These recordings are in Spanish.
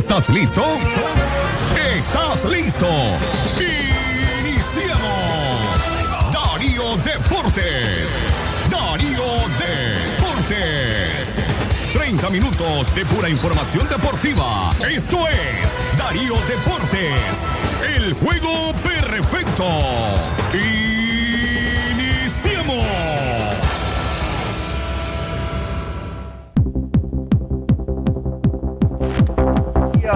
¿Estás listo? ¿Estás listo? Iniciamos. Darío Deportes. Darío Deportes. 30 minutos de pura información deportiva. Esto es Darío Deportes. El juego perfecto. Iniciamos.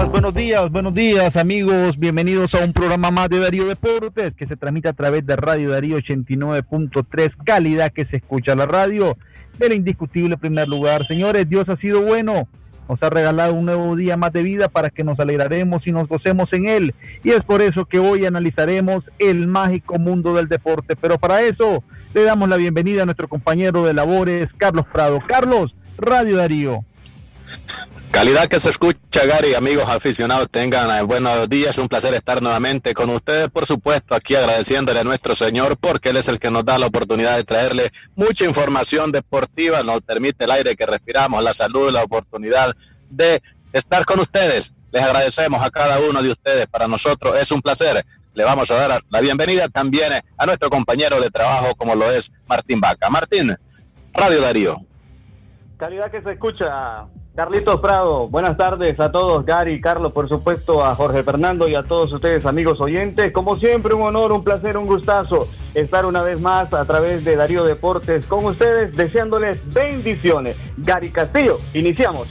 Buenos días, buenos días amigos, bienvenidos a un programa más de Darío Deportes que se transmite a través de Radio Darío 89.3, calidad que se escucha la radio, el indiscutible primer lugar. Señores, Dios ha sido bueno, nos ha regalado un nuevo día más de vida para que nos alegraremos y nos gocemos en él. Y es por eso que hoy analizaremos el mágico mundo del deporte. Pero para eso le damos la bienvenida a nuestro compañero de labores, Carlos Prado. Carlos, Radio Darío. Calidad que se escucha, Gary, amigos aficionados, tengan eh, buenos días, un placer estar nuevamente con ustedes, por supuesto, aquí agradeciéndole a nuestro Señor porque Él es el que nos da la oportunidad de traerle mucha información deportiva, nos permite el aire que respiramos, la salud, la oportunidad de estar con ustedes. Les agradecemos a cada uno de ustedes, para nosotros es un placer. Le vamos a dar la bienvenida también a nuestro compañero de trabajo como lo es Martín Vaca. Martín, Radio Darío. Calidad que se escucha, Carlitos Prado, buenas tardes a todos, Gary, Carlos, por supuesto, a Jorge Fernando y a todos ustedes, amigos oyentes. Como siempre, un honor, un placer, un gustazo estar una vez más a través de Darío Deportes con ustedes, deseándoles bendiciones. Gary Castillo, iniciamos.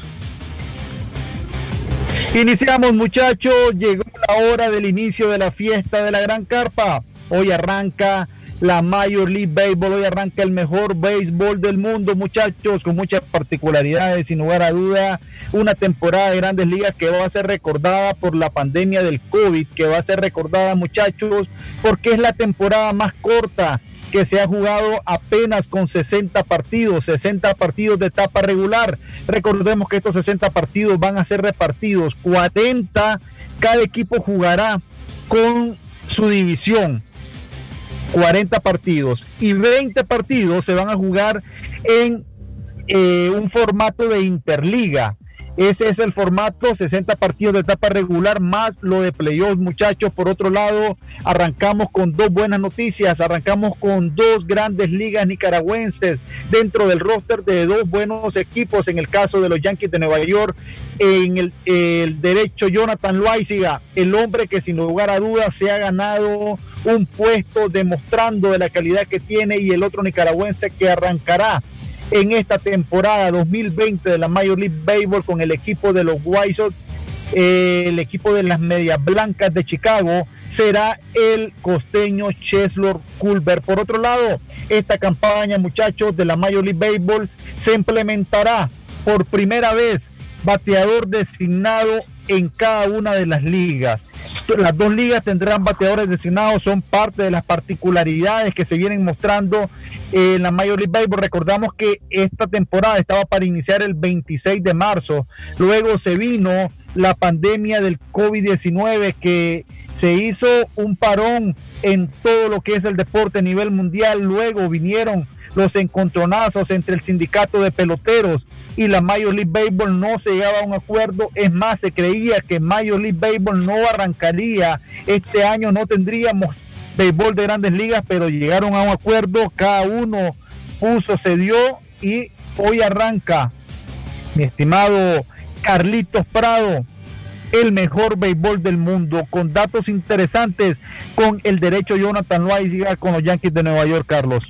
Iniciamos, muchachos, llegó la hora del inicio de la fiesta de la Gran Carpa. Hoy arranca la Major League Baseball. Hoy arranca el mejor béisbol del mundo, muchachos, con muchas particularidades, sin lugar a duda. Una temporada de grandes ligas que va a ser recordada por la pandemia del COVID, que va a ser recordada, muchachos, porque es la temporada más corta que se ha jugado apenas con 60 partidos, 60 partidos de etapa regular. Recordemos que estos 60 partidos van a ser repartidos, 40, cada equipo jugará con su división. 40 partidos y 20 partidos se van a jugar en eh, un formato de interliga. Ese es el formato, 60 partidos de etapa regular más lo de playoffs, muchachos. Por otro lado, arrancamos con dos buenas noticias. Arrancamos con dos grandes ligas nicaragüenses dentro del roster de dos buenos equipos. En el caso de los Yankees de Nueva York, en el, derecho Jonathan Loaiziga, el hombre que sin lugar a dudas se ha ganado un puesto demostrando de la calidad que tiene y el otro nicaragüense que arrancará en esta temporada 2020 de la Major League Baseball con el equipo de los White Sox, eh, el equipo de las Medias Blancas de Chicago, será el costeño Cheslor Culver. Por otro lado, esta campaña, muchachos, de la Major League Baseball se implementará por primera vez bateador designado en cada una de las ligas. Las dos ligas tendrán bateadores designados, son parte de las particularidades que se vienen mostrando en la Major League Baseball. Recordamos que esta temporada estaba para iniciar el 26 de marzo, luego se vino la pandemia del COVID-19 que se hizo un parón en todo lo que es el deporte a nivel mundial, luego vinieron los encontronazos entre el sindicato de peloteros y la Major League Baseball no se llegaba a un acuerdo. Es más, se creía que Major League Baseball no arrancaría este año, no tendríamos béisbol de grandes ligas, pero llegaron a un acuerdo, cada uno puso, se y hoy arranca, mi estimado Carlitos Prado, el mejor béisbol del mundo, con datos interesantes, con el derecho Jonathan Loaiziga con los Yankees de Nueva York, Carlos.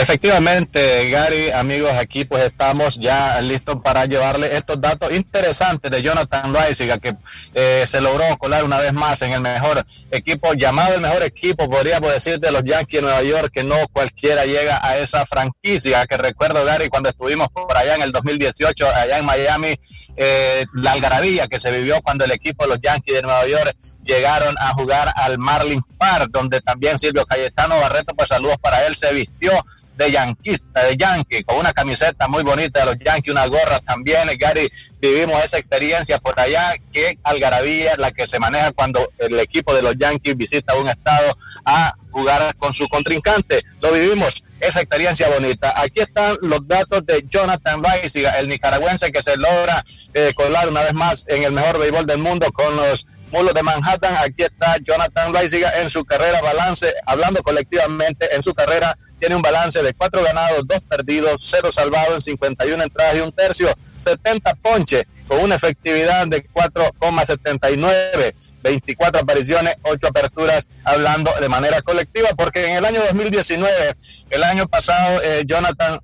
Efectivamente, Gary, amigos, aquí pues estamos ya listos para llevarle estos datos interesantes de Jonathan Reisiga, que eh, se logró colar una vez más en el mejor equipo, llamado el mejor equipo, podríamos decir, de los Yankees de Nueva York, que no cualquiera llega a esa franquicia, que recuerdo, Gary, cuando estuvimos por allá en el 2018, allá en Miami, eh, la algarabía que se vivió cuando el equipo de los Yankees de Nueva York llegaron a jugar al Marlin Park, donde también Silvio Cayetano Barreto, pues saludos para él, se vistió de yanquista, de yankee, con una camiseta muy bonita de los Yankees, una gorra también. Gary, vivimos esa experiencia por allá, que algarabía la que se maneja cuando el equipo de los Yankees visita un estado a jugar con su contrincante. Lo vivimos esa experiencia bonita. Aquí están los datos de Jonathan Rice, el nicaragüense que se logra eh, colar una vez más en el mejor béisbol del mundo con los Mulos de Manhattan. Aquí está Jonathan Reisiga en su carrera balance, hablando colectivamente, en su carrera. Tiene un balance de cuatro ganados, dos perdidos, cero salvados en 51 entradas y un tercio, 70 ponches con una efectividad de 4,79, 24 apariciones, 8 aperturas, hablando de manera colectiva, porque en el año 2019, el año pasado, eh, Jonathan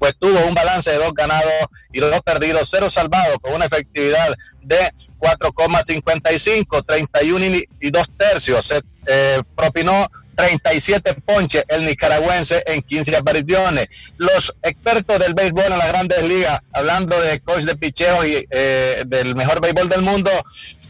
pues tuvo un balance de dos ganados y dos perdidos, cero salvados, con una efectividad de 4,55, 31 y dos tercios. Se eh, propinó 37 ponches el nicaragüense en 15 apariciones. Los expertos del béisbol en las grandes ligas, hablando de coach de picheo y eh, del mejor béisbol del mundo,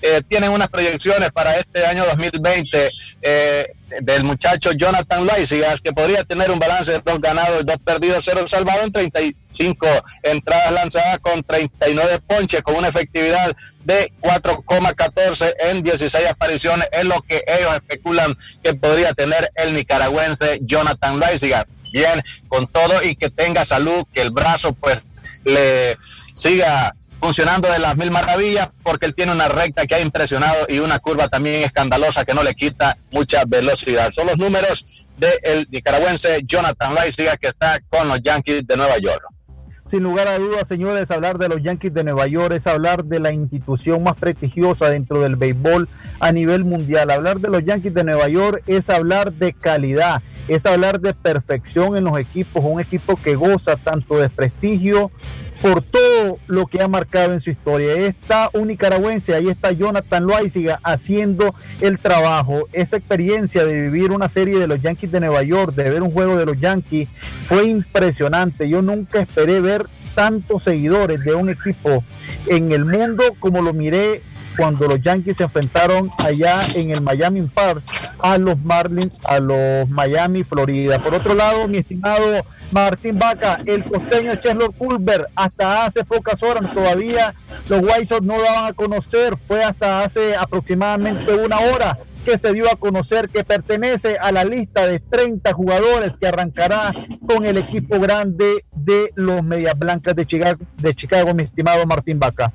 eh, tienen unas proyecciones para este año 2020 eh, del muchacho Jonathan Loisigas, que podría tener un balance de dos ganados dos perdidos, cero salvados en 35 entradas lanzadas con 39 ponches, con una efectividad de 4,14 en 16 apariciones, es lo que ellos especulan que podría tener el nicaragüense Jonathan Loisigas. Bien, con todo y que tenga salud, que el brazo pues le siga funcionando de las mil maravillas porque él tiene una recta que ha impresionado y una curva también escandalosa que no le quita mucha velocidad. Son los números del nicaragüense Jonathan Leisiga que está con los Yankees de Nueva York. Sin lugar a dudas, señores, hablar de los Yankees de Nueva York es hablar de la institución más prestigiosa dentro del béisbol a nivel mundial. Hablar de los Yankees de Nueva York es hablar de calidad, es hablar de perfección en los equipos, un equipo que goza tanto de prestigio por todo lo que ha marcado en su historia. Está un nicaragüense, ahí está Jonathan Loaiziga haciendo el trabajo. Esa experiencia de vivir una serie de los Yankees de Nueva York, de ver un juego de los Yankees, fue impresionante. Yo nunca esperé ver tantos seguidores de un equipo en el mundo como lo miré cuando los Yankees se enfrentaron allá en el Miami Park a los Marlins, a los Miami, Florida. Por otro lado, mi estimado Martín Vaca, el costeño Cheslor Culver, hasta hace pocas horas todavía los White Sox no daban a conocer, fue hasta hace aproximadamente una hora que se dio a conocer que pertenece a la lista de 30 jugadores que arrancará con el equipo grande de los Medias Blancas de Chicago, de Chicago mi estimado Martín Vaca.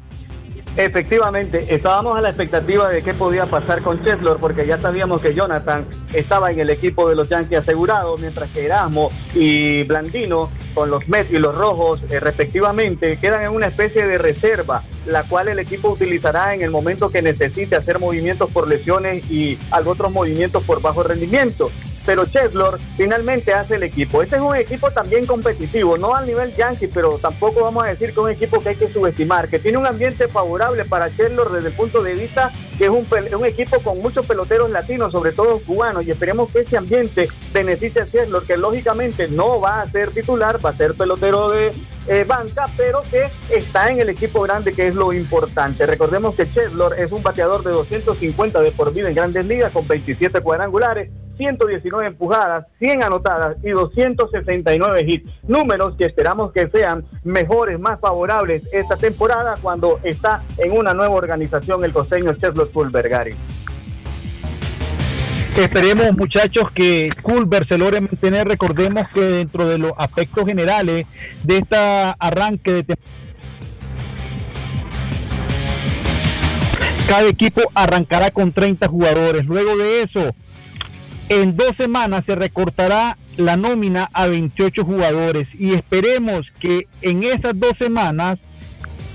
Efectivamente, estábamos a la expectativa de qué podía pasar con Cheslor, porque ya sabíamos que Jonathan estaba en el equipo de los Yankees asegurados, mientras que Erasmo y Blandino, con los Mets y los Rojos, eh, respectivamente, quedan en una especie de reserva, la cual el equipo utilizará en el momento que necesite hacer movimientos por lesiones y otros movimientos por bajo rendimiento pero Cheslor finalmente hace el equipo. Este es un equipo también competitivo, no al nivel Yankee, pero tampoco vamos a decir que es un equipo que hay que subestimar, que tiene un ambiente favorable para Cheslor desde el punto de vista que es un, un equipo con muchos peloteros latinos, sobre todo cubanos, y esperemos que ese ambiente beneficie a Cheslor, que lógicamente no va a ser titular, va a ser pelotero de eh, banca, pero que está en el equipo grande, que es lo importante. Recordemos que Cheslor es un bateador de 250 de por vida en grandes ligas, con 27 cuadrangulares, 119 empujadas, 100 anotadas y 269 hits. Números que esperamos que sean mejores, más favorables esta temporada cuando está en una nueva organización el costeño Cheslo Fulbergari. Esperemos, muchachos, que Culver se logre mantener. Recordemos que dentro de los aspectos generales de esta arranque de temporada, cada equipo arrancará con 30 jugadores. Luego de eso, en dos semanas se recortará la nómina a 28 jugadores y esperemos que en esas dos semanas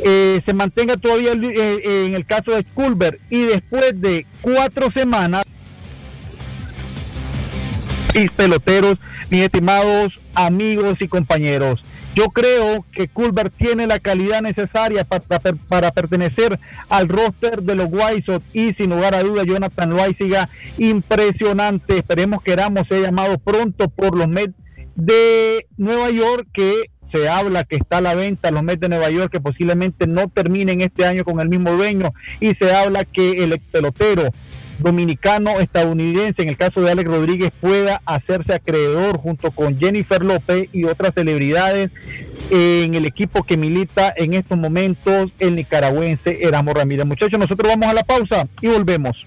eh, se mantenga todavía eh, en el caso de Culver y después de cuatro semanas y peloteros, mis estimados amigos y compañeros. Yo creo que Culver tiene la calidad necesaria para, para, pertenecer al roster de los White y sin lugar a duda Jonathan siga impresionante. Esperemos que Ramos sea llamado pronto por los Mets de Nueva York que se habla que está a la venta los Mets de Nueva York que posiblemente no terminen este año con el mismo dueño y se habla que el pelotero dominicano estadounidense, en el caso de Alex Rodríguez, pueda hacerse acreedor junto con Jennifer López y otras celebridades en el equipo que milita en estos momentos el nicaragüense Eramo Ramírez. Muchachos, nosotros vamos a la pausa y volvemos.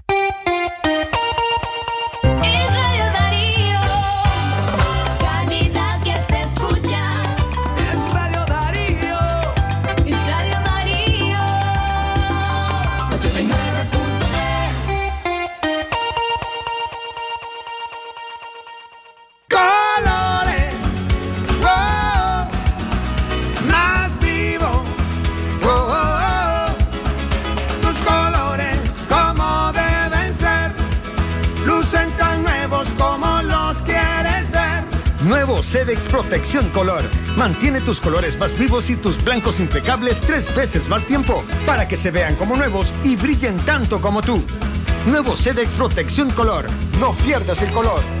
Cedex Protección Color. Mantiene tus colores más vivos y tus blancos impecables tres veces más tiempo para que se vean como nuevos y brillen tanto como tú. Nuevo Cedex Protección Color. No pierdas el color.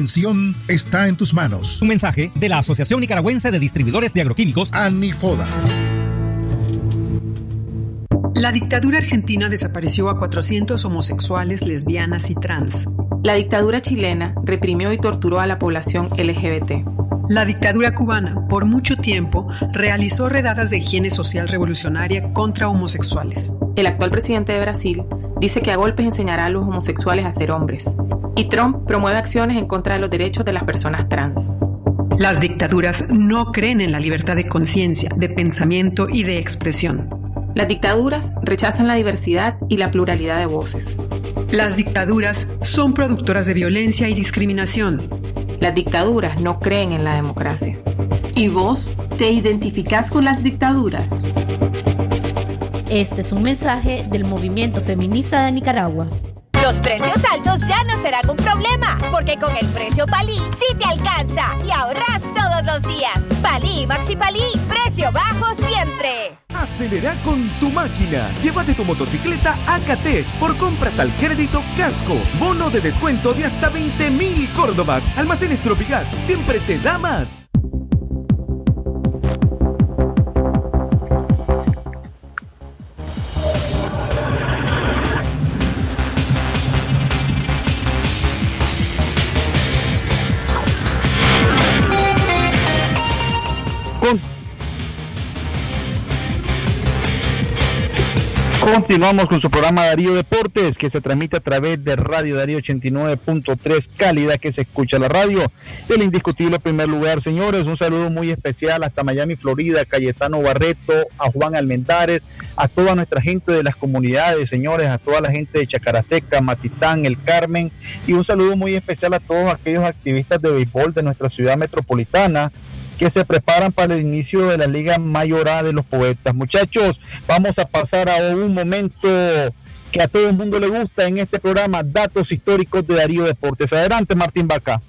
está en tus manos. Un mensaje de la Asociación Nicaragüense de Distribuidores de Agroquímicos, ANIFODA. La dictadura argentina desapareció a 400 homosexuales, lesbianas y trans. La dictadura chilena reprimió y torturó a la población LGBT. La dictadura cubana, por mucho tiempo, realizó redadas de higiene social revolucionaria contra homosexuales. El actual presidente de Brasil dice que a golpes enseñará a los homosexuales a ser hombres. Y Trump promueve acciones en contra de los derechos de las personas trans. Las dictaduras no creen en la libertad de conciencia, de pensamiento y de expresión. Las dictaduras rechazan la diversidad y la pluralidad de voces. Las dictaduras son productoras de violencia y discriminación. Las dictaduras no creen en la democracia. ¿Y vos te identificás con las dictaduras? Este es un mensaje del movimiento feminista de Nicaragua. Los precios altos ya no serán un problema, porque con el precio Palí sí te alcanza y ahorras todos los días. Palí Maxi Palí, precio bajo siempre. Acelera con tu máquina. Llévate tu motocicleta AKT por compras al crédito Casco. Bono de descuento de hasta 20 mil Córdobas. Almacenes Tropigas siempre te da más. Continuamos con su programa Darío Deportes, que se transmite a través de Radio Darío 89.3, calidad que se escucha la radio. El indiscutible primer lugar, señores. Un saludo muy especial hasta Miami, Florida, Cayetano Barreto, a Juan Almendares, a toda nuestra gente de las comunidades, señores, a toda la gente de Chacaraseca, Matitán, El Carmen, y un saludo muy especial a todos aquellos activistas de béisbol de nuestra ciudad metropolitana que se preparan para el inicio de la Liga Mayor A de los Poetas. Muchachos, vamos a pasar a un momento que a todo el mundo le gusta en este programa, datos históricos de Darío Deportes. Adelante, Martín Vaca.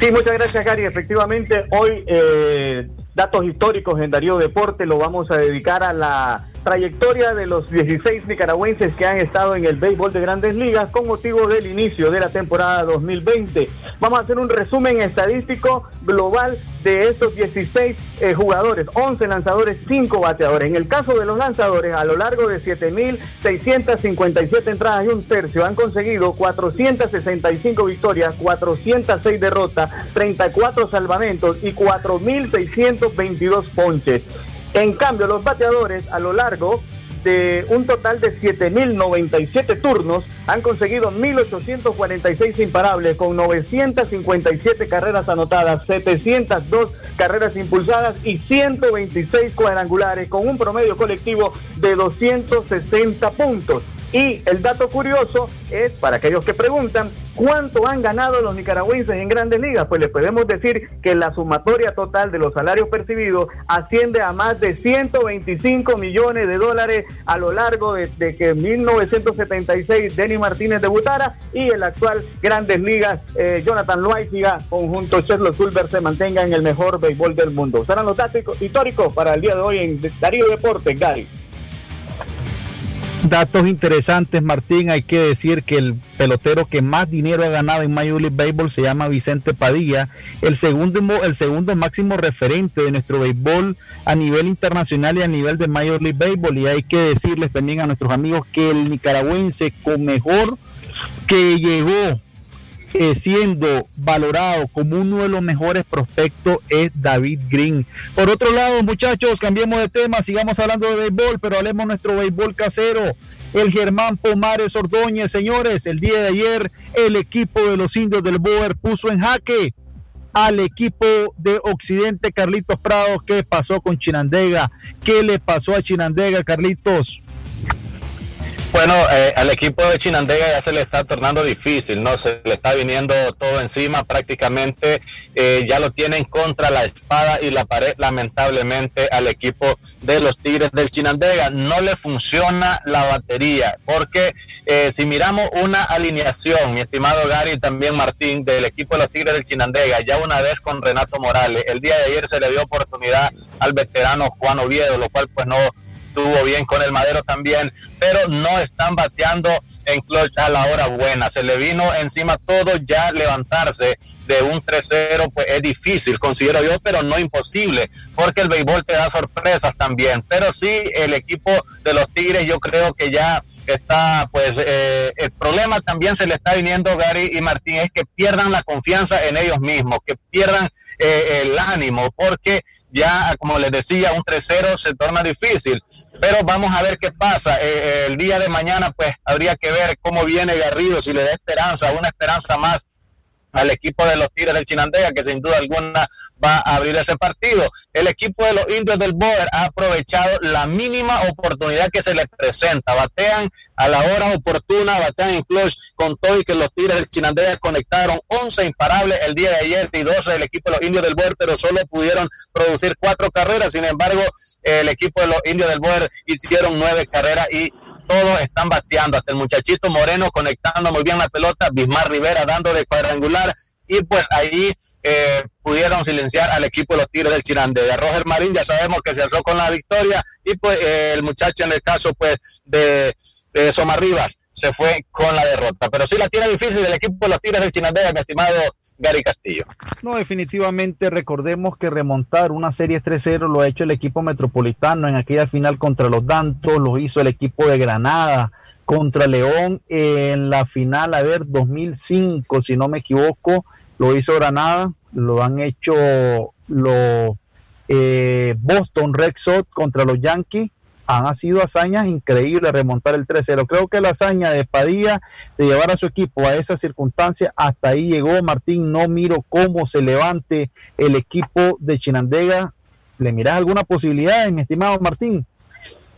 Sí, muchas gracias, Gary. Efectivamente, hoy eh, datos históricos en Darío Deportes lo vamos a dedicar a la trayectoria de los 16 nicaragüenses que han estado en el béisbol de grandes ligas con motivo del inicio de la temporada 2020. Vamos a hacer un resumen estadístico global de estos 16 eh, jugadores, 11 lanzadores, 5 bateadores. En el caso de los lanzadores, a lo largo de 7.657 entradas y un tercio, han conseguido 465 victorias, 406 derrotas, 34 salvamentos y 4.622 ponches. En cambio, los bateadores a lo largo de un total de 7.097 turnos han conseguido 1.846 imparables con 957 carreras anotadas, 702 carreras impulsadas y 126 cuadrangulares con un promedio colectivo de 260 puntos. Y el dato curioso es, para aquellos que preguntan, ¿cuánto han ganado los nicaragüenses en grandes ligas? Pues les podemos decir que la sumatoria total de los salarios percibidos asciende a más de 125 millones de dólares a lo largo de, que en 1976 Denny Martínez debutara y el actual Grandes Ligas eh, Jonathan Loaiziga, conjunto Sherlock Silver, se mantenga en el mejor béisbol del mundo. Serán los datos históricos para el día de hoy en Darío Deportes, Gary. Datos interesantes, Martín. Hay que decir que el pelotero que más dinero ha ganado en Major League Baseball se llama Vicente Padilla, el segundo, el segundo máximo referente de nuestro béisbol a nivel internacional y a nivel de Major League Baseball. Y hay que decirles también a nuestros amigos que el nicaragüense con mejor que llegó eh, siendo valorado como uno de los mejores prospectos es David Green. Por otro lado, muchachos, cambiemos de tema, sigamos hablando de béisbol, pero hablemos nuestro béisbol casero. El Germán Pomares Ordóñez, señores, el día de ayer el equipo de los indios del Boer puso en jaque al equipo de Occidente Carlitos Prados. ¿Qué pasó con Chinandega? ¿Qué le pasó a Chinandega, Carlitos? Bueno, eh, al equipo de Chinandega ya se le está tornando difícil, ¿no? Se le está viniendo todo encima, prácticamente eh, ya lo tienen contra la espada y la pared, lamentablemente, al equipo de los Tigres del Chinandega. No le funciona la batería, porque eh, si miramos una alineación, mi estimado Gary y también Martín, del equipo de los Tigres del Chinandega, ya una vez con Renato Morales, el día de ayer se le dio oportunidad al veterano Juan Oviedo, lo cual pues no estuvo bien con el Madero también, pero no están bateando en clutch a la hora buena. Se le vino encima todo, ya levantarse de un 3-0 pues es difícil, considero yo, pero no imposible, porque el béisbol te da sorpresas también. Pero sí, el equipo de los Tigres yo creo que ya está, pues eh, el problema también se le está viniendo Gary y Martín, es que pierdan la confianza en ellos mismos, que pierdan eh, el ánimo, porque ya, como les decía, un 3-0 se torna difícil. Pero vamos a ver qué pasa. Eh, el día de mañana, pues habría que ver cómo viene Garrido, si le da esperanza, una esperanza más al equipo de los Tigres del Chinandega, que sin duda alguna va a abrir ese partido. El equipo de los indios del Boer ha aprovechado la mínima oportunidad que se les presenta. Batean a la hora oportuna, batean en clutch con todo y que los Tigres del Chinandega conectaron 11 imparables el día de ayer y 12 del equipo de los indios del Boer, pero solo pudieron producir cuatro carreras. Sin embargo, el equipo de los indios del Boer hicieron nueve carreras y todos están bateando, hasta el muchachito Moreno conectando muy bien la pelota, Bismar Rivera dando de cuadrangular y pues ahí eh, pudieron silenciar al equipo de los Tigres del Chirande. De Roger Marín ya sabemos que se alzó con la victoria y pues eh, el muchacho en el caso pues de, de Rivas se fue con la derrota. Pero sí la tiene difícil el equipo de los Tigres del Chinandega, mi estimado Gary Castillo. No, definitivamente recordemos que remontar una serie 3-0 lo ha hecho el equipo metropolitano en aquella final contra los Dantos, lo hizo el equipo de Granada contra León en la final, a ver, 2005, si no me equivoco, lo hizo Granada, lo han hecho los eh, Boston Red Sox contra los Yankees han sido hazañas increíbles remontar el 3-0. Creo que la hazaña de Padilla de llevar a su equipo a esa circunstancia, hasta ahí llegó Martín. No miro cómo se levante el equipo de Chinandega. ¿Le miras alguna posibilidad, mi estimado Martín?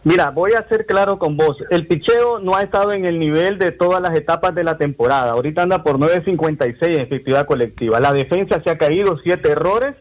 Mira, voy a ser claro con vos. El picheo no ha estado en el nivel de todas las etapas de la temporada. Ahorita anda por 9.56 en efectividad colectiva. La defensa se ha caído, siete errores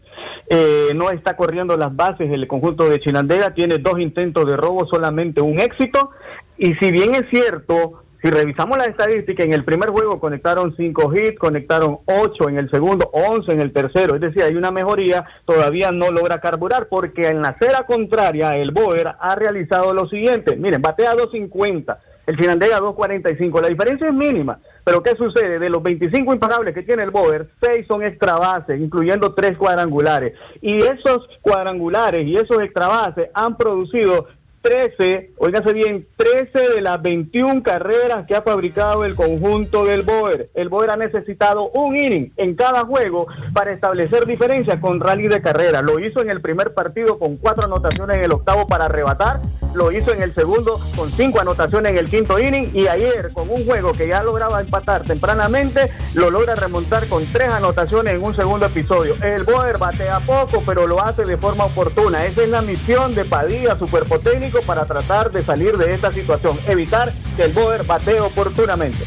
eh, no está corriendo las bases el conjunto de Chinandega, tiene dos intentos de robo, solamente un éxito. Y si bien es cierto, si revisamos la estadística, en el primer juego conectaron cinco hits, conectaron ocho en el segundo, once en el tercero, es decir, hay una mejoría, todavía no logra carburar, porque en la acera contraria el Boer ha realizado lo siguiente, miren, batea 250, el Chinandega 2.45. La diferencia es mínima, pero ¿qué sucede? De los 25 imparables que tiene el Boer, 6 son extra bases, incluyendo 3 cuadrangulares. Y esos cuadrangulares y esos extra bases han producido 13, oígase bien, 13 de las 21 carreras que ha fabricado el conjunto del Boer. El Boer ha necesitado un inning en cada juego para establecer diferencia con rally de carrera. Lo hizo en el primer partido con cuatro anotaciones en el octavo para arrebatar, lo hizo en el segundo con cinco anotaciones en el quinto inning y ayer con un juego que ya lograba empatar tempranamente, lo logra remontar con tres anotaciones en un segundo episodio. El Boer batea poco, pero lo hace de forma oportuna. Esa es la misión de Padilla, su para tratar de salir de esta situación, evitar que el Boer batee oportunamente.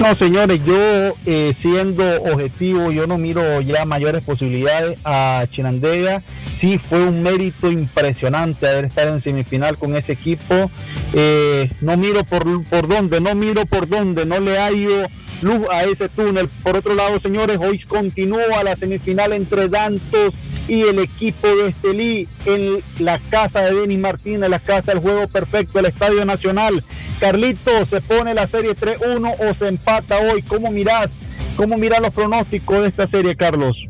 No, señores, yo eh, siendo objetivo, yo no miro ya mayores posibilidades a Chinandega. Sí fue un mérito impresionante haber estado en semifinal con ese equipo. Eh, no miro por, por dónde, no miro por dónde, no le hallo luz a ese túnel. Por otro lado, señores, hoy continúa la semifinal entre Dantos y el equipo de Estelí en la casa de Denis Martínez, la casa del juego perfecto, el Estadio Nacional. Carlito, ¿se pone la serie 3-1 o se empata hoy? ¿Cómo mirás? ¿Cómo miras los pronósticos de esta serie, Carlos?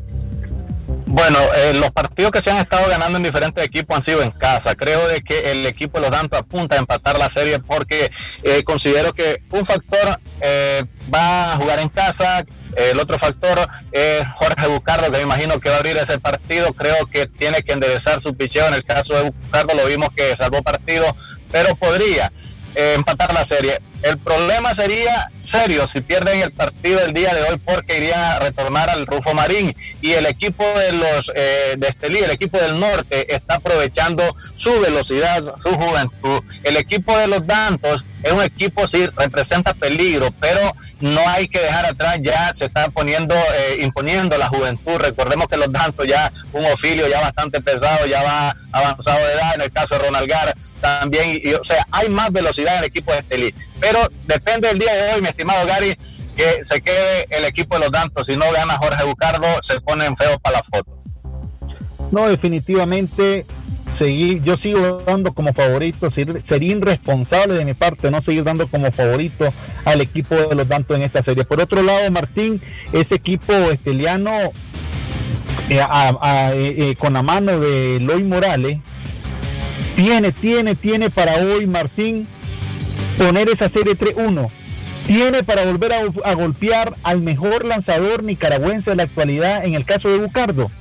Bueno, eh, los partidos que se han estado ganando en diferentes equipos han sido en casa. Creo de que el equipo de los Dantos apunta a empatar la serie porque eh, considero que un factor eh, va a jugar en casa, el otro factor es Jorge Bucardo, que me imagino que va a abrir ese partido. Creo que tiene que enderezar su picheo. En el caso de Bucardo lo vimos que salvó partido, pero podría empatar la serie. El problema sería serio si pierden el partido el día de hoy porque irían a retornar al Rufo Marín y el equipo de los eh, de Estelí, el equipo del norte está aprovechando su velocidad, su juventud. El equipo de los Dantos es un equipo sí representa peligro, pero no hay que dejar atrás ya se está poniendo eh, imponiendo la juventud. Recordemos que los Dantos ya un ofilio ya bastante pesado, ya va avanzado de edad en el caso de Ronald Gar también, y, o sea, hay más velocidad en el equipo de Estelí pero depende del día de hoy, mi estimado Gary, que se quede el equipo de los Dantos. Si no gana Jorge Bucardo, se ponen feos para la foto. No, definitivamente seguir, yo sigo dando como favorito, sería irresponsable de mi parte no seguir dando como favorito al equipo de los Dantos en esta serie. Por otro lado, Martín, ese equipo esteliano eh, eh, eh, con la mano de Loy Morales, tiene, tiene, tiene para hoy, Martín, poner esa serie 3-1. Tiene para volver a, golpear al mejor lanzador nicaragüense de la actualidad en el caso de Bucardo.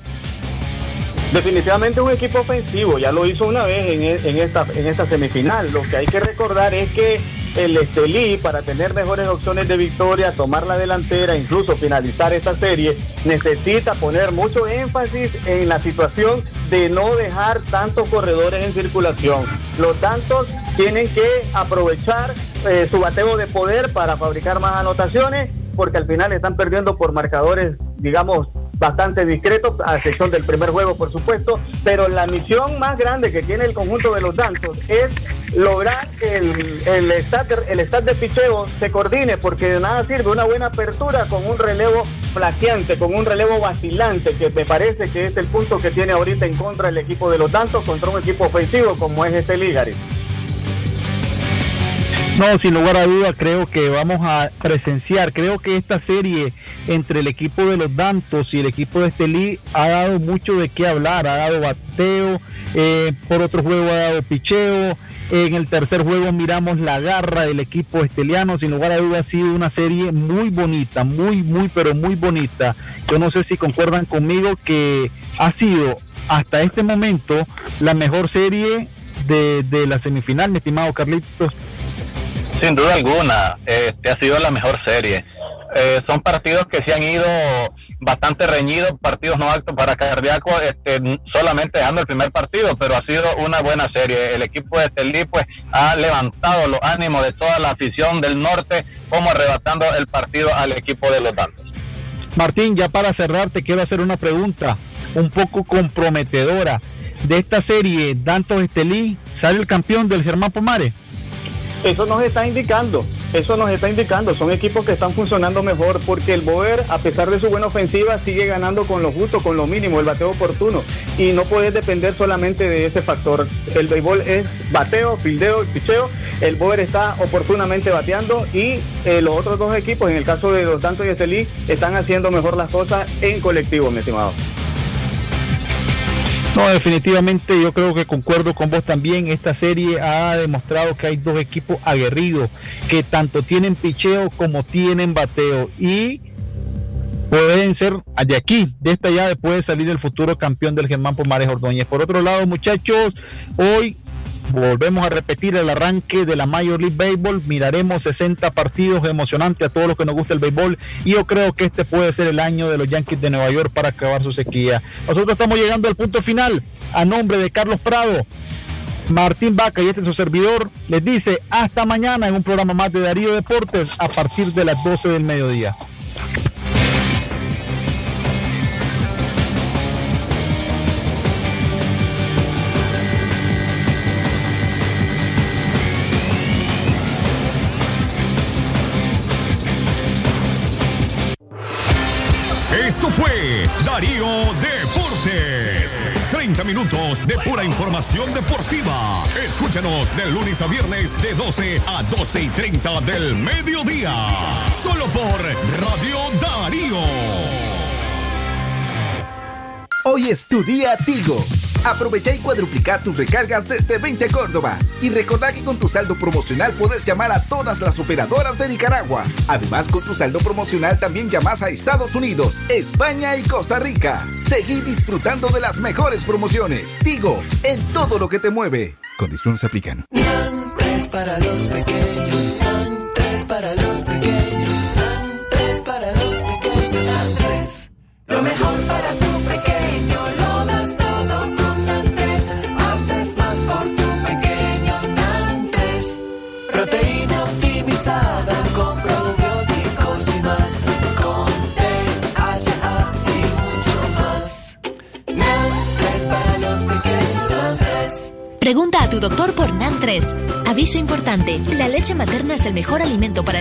Definitivamente un equipo ofensivo, ya lo hizo una vez en, esta semifinal. Lo que hay que recordar es que el Estelí, para tener mejores opciones de victoria, tomar la delantera, incluso finalizar esta serie, necesita poner mucho énfasis en la situación de no dejar tantos corredores en circulación. Los tantos tienen que aprovechar eh, su bateo de poder para fabricar más anotaciones, porque al final están perdiendo por marcadores, digamos, bastante discretos, a excepción del primer juego, por supuesto, pero la misión más grande que tiene el conjunto de los Dantos es lograr que el, el, el de picheo se coordine, porque de nada sirve una buena apertura con un relevo flaqueante, con un relevo vacilante, que me parece que es el punto que tiene ahorita en contra el equipo de los Dantos contra un equipo ofensivo como es este Ligari. No, sin lugar a duda creo que vamos a presenciar, creo que esta serie entre el equipo de los Dantos y el equipo de Estelí ha dado mucho de qué hablar, ha dado bateo, eh, por otro juego ha dado picheo, en el tercer juego miramos la garra del equipo esteliano, sin lugar a duda ha sido una serie muy bonita, muy, muy, pero muy bonita. Yo no sé si concuerdan conmigo que ha sido hasta este momento la mejor serie de, de la semifinal, mi estimado Carlitos. Sin duda alguna, este ha sido la mejor serie. Eh, son partidos que se han ido bastante reñidos, partidos no altos para Cardíaco, este, solamente dejando el primer partido, pero ha sido una buena serie. El equipo de Estelí pues ha levantado los ánimos de toda la afición del norte, como arrebatando el partido al equipo de los Dantos. Martín, ya para cerrar te quiero hacer una pregunta un poco comprometedora. De esta serie, Dantos Estelí, ¿sale el campeón del Germán Pomares? Eso nos está indicando, eso nos está indicando, son equipos que están funcionando mejor porque el Boer, a pesar de su buena ofensiva, sigue ganando con lo justo, con lo mínimo, el bateo oportuno. Y no puedes depender solamente de ese factor. El béisbol es bateo, fildeo y picheo. El Boer está oportunamente bateando y eh, los otros dos equipos, en el caso de los Santos y Estelí, están haciendo mejor las cosas en colectivo, mi estimado. No, definitivamente yo creo que concuerdo con vos también. Esta serie ha demostrado que hay dos equipos aguerridos que tanto tienen picheo como tienen bateo y pueden ser de aquí, de esta llave puede salir el futuro campeón del Germán Pomares Ordóñez. Por otro lado, muchachos, hoy Volvemos a repetir el arranque de la Major League Baseball. Miraremos 60 partidos emocionantes a todos los que nos gusta el béisbol. Y yo creo que este puede ser el año de los Yankees de Nueva York para acabar su sequía. Nosotros estamos llegando al punto final. A nombre de Carlos Prado, Martín Vaca y este es su servidor, les dice hasta mañana en un programa más de Darío Deportes a partir de las 12 del mediodía. Darío Deportes 30 minutos de pura información deportiva. Escúchanos de lunes a viernes de 12 a 12 y 30 del mediodía. Solo por Radio Darío. Hoy es tu día Tigo. Aprovecha y cuadruplica tus recargas desde 20 Córdobas. Y recordá que con tu saldo promocional puedes llamar a todas las operadoras de Nicaragua. Además, con tu saldo promocional también llamas a Estados Unidos, España y Costa Rica. Seguí disfrutando de las mejores promociones. Tigo, en todo lo que te mueve. Condiciones aplican. Para los pequeños, Pregunta a tu doctor por NAN3. Aviso importante, la leche materna es el mejor alimento para